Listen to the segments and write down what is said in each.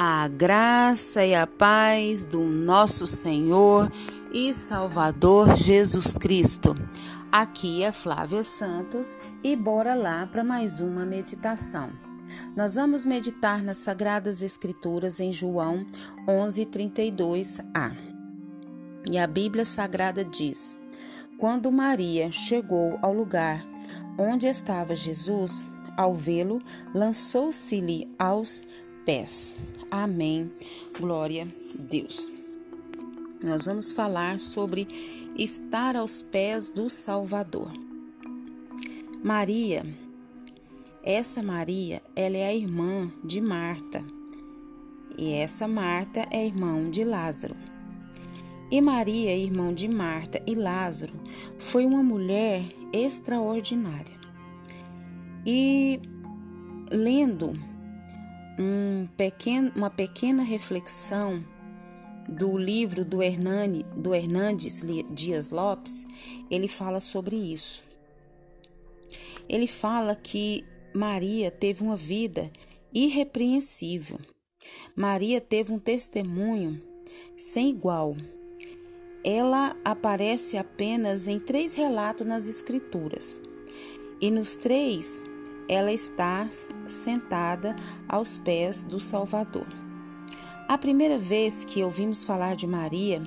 A graça e a paz do nosso Senhor e Salvador Jesus Cristo. Aqui é Flávia Santos e bora lá para mais uma meditação. Nós vamos meditar nas Sagradas Escrituras em João 11:32a. E a Bíblia Sagrada diz: Quando Maria chegou ao lugar onde estava Jesus, ao vê-lo, lançou-se-lhe aos pés. Amém. Glória a Deus. Nós vamos falar sobre estar aos pés do Salvador. Maria, essa Maria, ela é a irmã de Marta. E essa Marta é irmão de Lázaro. E Maria, irmão de Marta e Lázaro, foi uma mulher extraordinária. E lendo um pequeno, uma pequena reflexão do livro do, Hernani, do Hernandes Dias Lopes, ele fala sobre isso. Ele fala que Maria teve uma vida irrepreensível. Maria teve um testemunho sem igual. Ela aparece apenas em três relatos nas Escrituras. E nos três ela está sentada aos pés do Salvador. A primeira vez que ouvimos falar de Maria,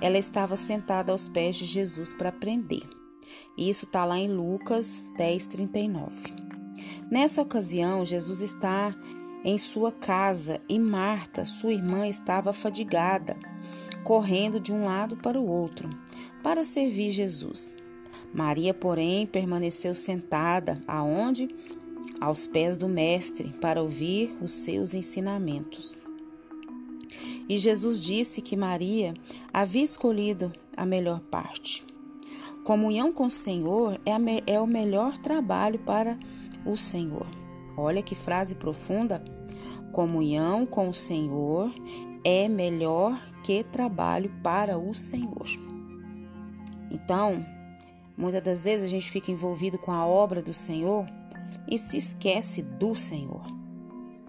ela estava sentada aos pés de Jesus para aprender. Isso está lá em Lucas 10:39. Nessa ocasião, Jesus está em sua casa e Marta, sua irmã, estava fadigada, correndo de um lado para o outro para servir Jesus. Maria, porém, permaneceu sentada aonde? Aos pés do mestre, para ouvir os seus ensinamentos. E Jesus disse que Maria havia escolhido a melhor parte. Comunhão com o Senhor é, é o melhor trabalho para o Senhor. Olha que frase profunda. Comunhão com o Senhor é melhor que trabalho para o Senhor. Então, Muitas das vezes a gente fica envolvido com a obra do Senhor e se esquece do Senhor.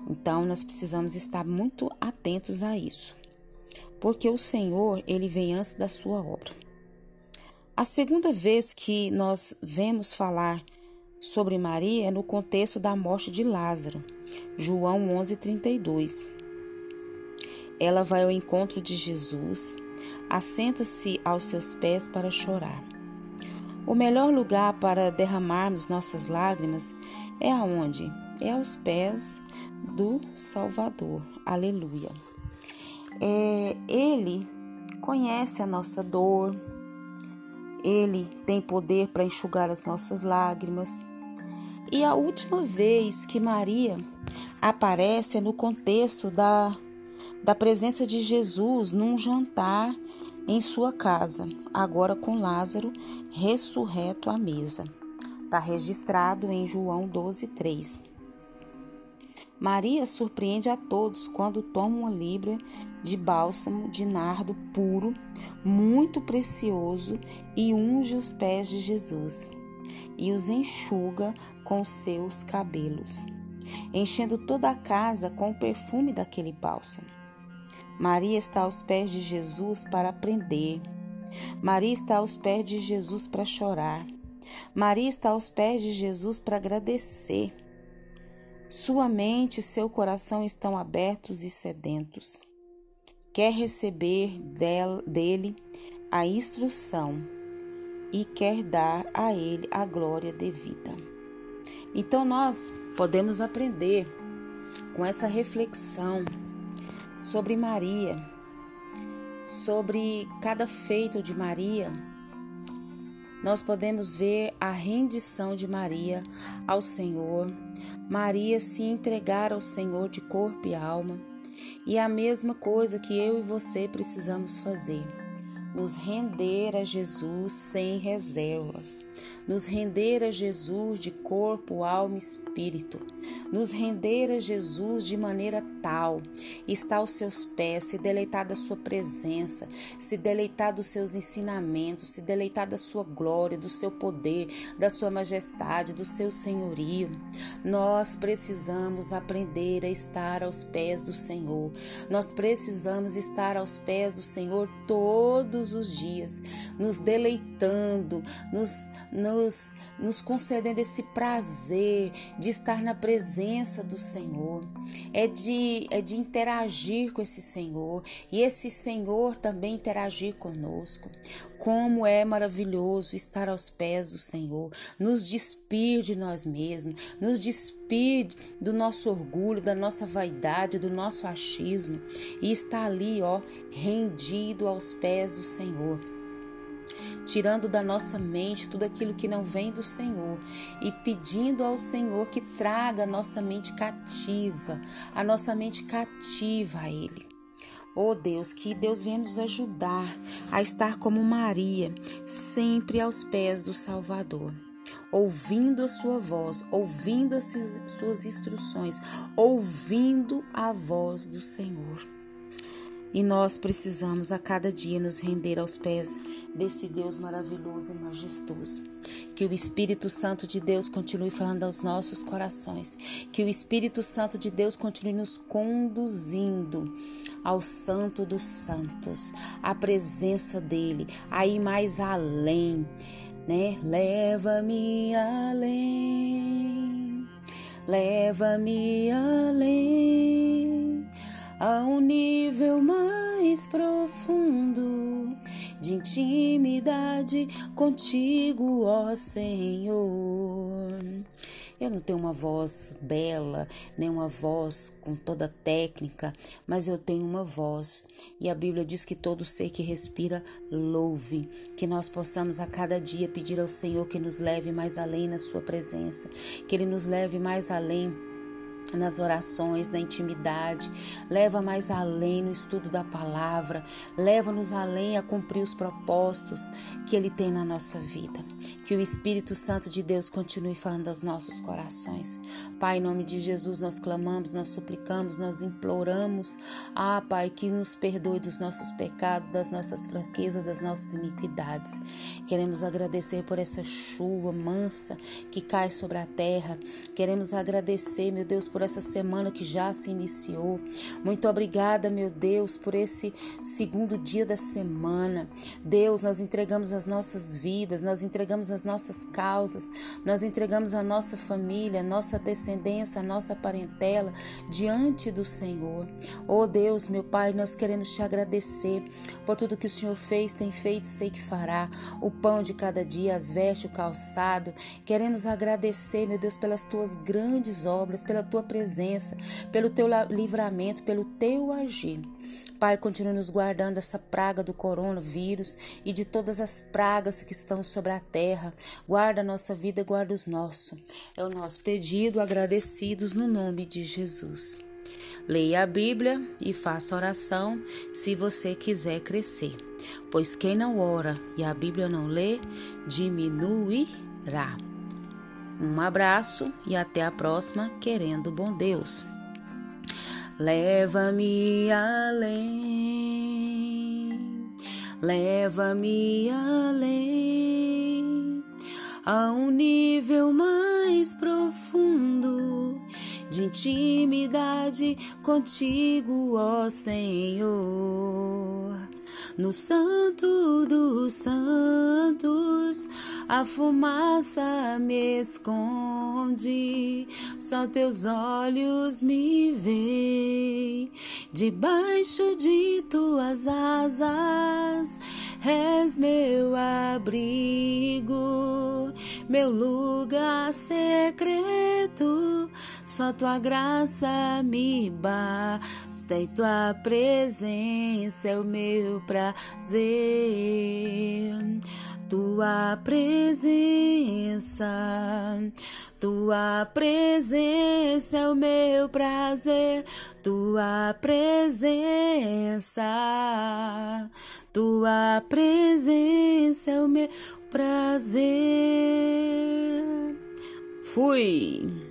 Então nós precisamos estar muito atentos a isso, porque o Senhor ele vem antes da sua obra. A segunda vez que nós vemos falar sobre Maria é no contexto da morte de Lázaro, João 11:32. Ela vai ao encontro de Jesus, assenta-se aos seus pés para chorar. O melhor lugar para derramarmos nossas lágrimas é aonde? É aos pés do Salvador. Aleluia. É, ele conhece a nossa dor, ele tem poder para enxugar as nossas lágrimas. E a última vez que Maria aparece é no contexto da, da presença de Jesus num jantar em sua casa, agora com Lázaro ressurreto à mesa. Está registrado em João 12:3. Maria surpreende a todos quando toma uma libra de bálsamo de nardo puro, muito precioso, e unge os pés de Jesus e os enxuga com seus cabelos, enchendo toda a casa com o perfume daquele bálsamo. Maria está aos pés de Jesus para aprender. Maria está aos pés de Jesus para chorar. Maria está aos pés de Jesus para agradecer. Sua mente e seu coração estão abertos e sedentos. Quer receber dele a instrução e quer dar a ele a glória devida. Então nós podemos aprender com essa reflexão sobre Maria, sobre cada feito de Maria, nós podemos ver a rendição de Maria ao Senhor, Maria se entregar ao Senhor de corpo e alma, e a mesma coisa que eu e você precisamos fazer nos render a Jesus sem reservas, nos render a Jesus de corpo, alma e espírito, nos render a Jesus de maneira total, está aos seus pés, se deleitar da sua presença, se deleitar dos seus ensinamentos, se deleitar da sua glória, do seu poder, da sua majestade, do seu senhorio. Nós precisamos aprender a estar aos pés do Senhor. Nós precisamos estar aos pés do Senhor todos os dias, nos deleitando, nos, nos, nos concedendo esse prazer de estar na presença do Senhor, é de, é de interagir com esse Senhor e esse Senhor também interagir conosco. Como é maravilhoso estar aos pés do Senhor, nos despir de nós mesmos, nos despir do nosso orgulho, da nossa vaidade, do nosso achismo e estar ali, ó, rendido aos pés do Senhor tirando da nossa mente tudo aquilo que não vem do Senhor e pedindo ao Senhor que traga a nossa mente cativa, a nossa mente cativa a Ele. Oh Deus, que Deus venha nos ajudar a estar como Maria, sempre aos pés do Salvador ouvindo a sua voz, ouvindo as suas instruções, ouvindo a voz do Senhor. E nós precisamos a cada dia nos render aos pés desse Deus maravilhoso e majestoso. Que o Espírito Santo de Deus continue falando aos nossos corações. Que o Espírito Santo de Deus continue nos conduzindo ao Santo dos Santos, à presença dele, aí mais além, né? Leva-me além. Leva-me além a um nível mais profundo de intimidade contigo, ó Senhor. Eu não tenho uma voz bela, nem uma voz com toda técnica, mas eu tenho uma voz. E a Bíblia diz que todo ser que respira louve, que nós possamos a cada dia pedir ao Senhor que nos leve mais além na sua presença, que ele nos leve mais além nas orações, na intimidade, leva mais além no estudo da palavra, leva-nos além a cumprir os propósitos que Ele tem na nossa vida. Que o Espírito Santo de Deus continue falando aos nossos corações. Pai, em nome de Jesus, nós clamamos, nós suplicamos, nós imploramos. Ah, Pai, que nos perdoe dos nossos pecados, das nossas fraquezas, das nossas iniquidades. Queremos agradecer por essa chuva mansa que cai sobre a terra. Queremos agradecer, meu Deus, por essa semana que já se iniciou. Muito obrigada, meu Deus, por esse segundo dia da semana. Deus, nós entregamos as nossas vidas, nós entregamos as nossas causas, nós entregamos a nossa família, a nossa descendência, a nossa parentela diante do Senhor. Oh Deus, meu Pai, nós queremos te agradecer por tudo que o Senhor fez, tem feito, sei que fará. O pão de cada dia, as vestes, o calçado. Queremos agradecer, meu Deus, pelas tuas grandes obras, pela tua presença, pelo teu livramento, pelo teu agir. Pai, continue nos guardando essa praga do coronavírus e de todas as pragas que estão sobre a terra. Guarda a nossa vida, guarda os nossos. É o nosso pedido, agradecidos no nome de Jesus. Leia a Bíblia e faça oração se você quiser crescer, pois quem não ora e a Bíblia não lê, diminuirá. Um abraço e até a próxima, querendo bom Deus. Leva-me além, leva-me além, a um nível mais profundo de intimidade contigo, ó Senhor. No Santo dos Santos, a fumaça me esconde, só teus olhos me veem. Debaixo de tuas asas, és meu abrigo, meu lugar secreto. Só tua graça me basta e tua presença é o meu prazer. Tua presença, tua presença é o meu prazer, tua presença, tua presença é o meu prazer. Fui.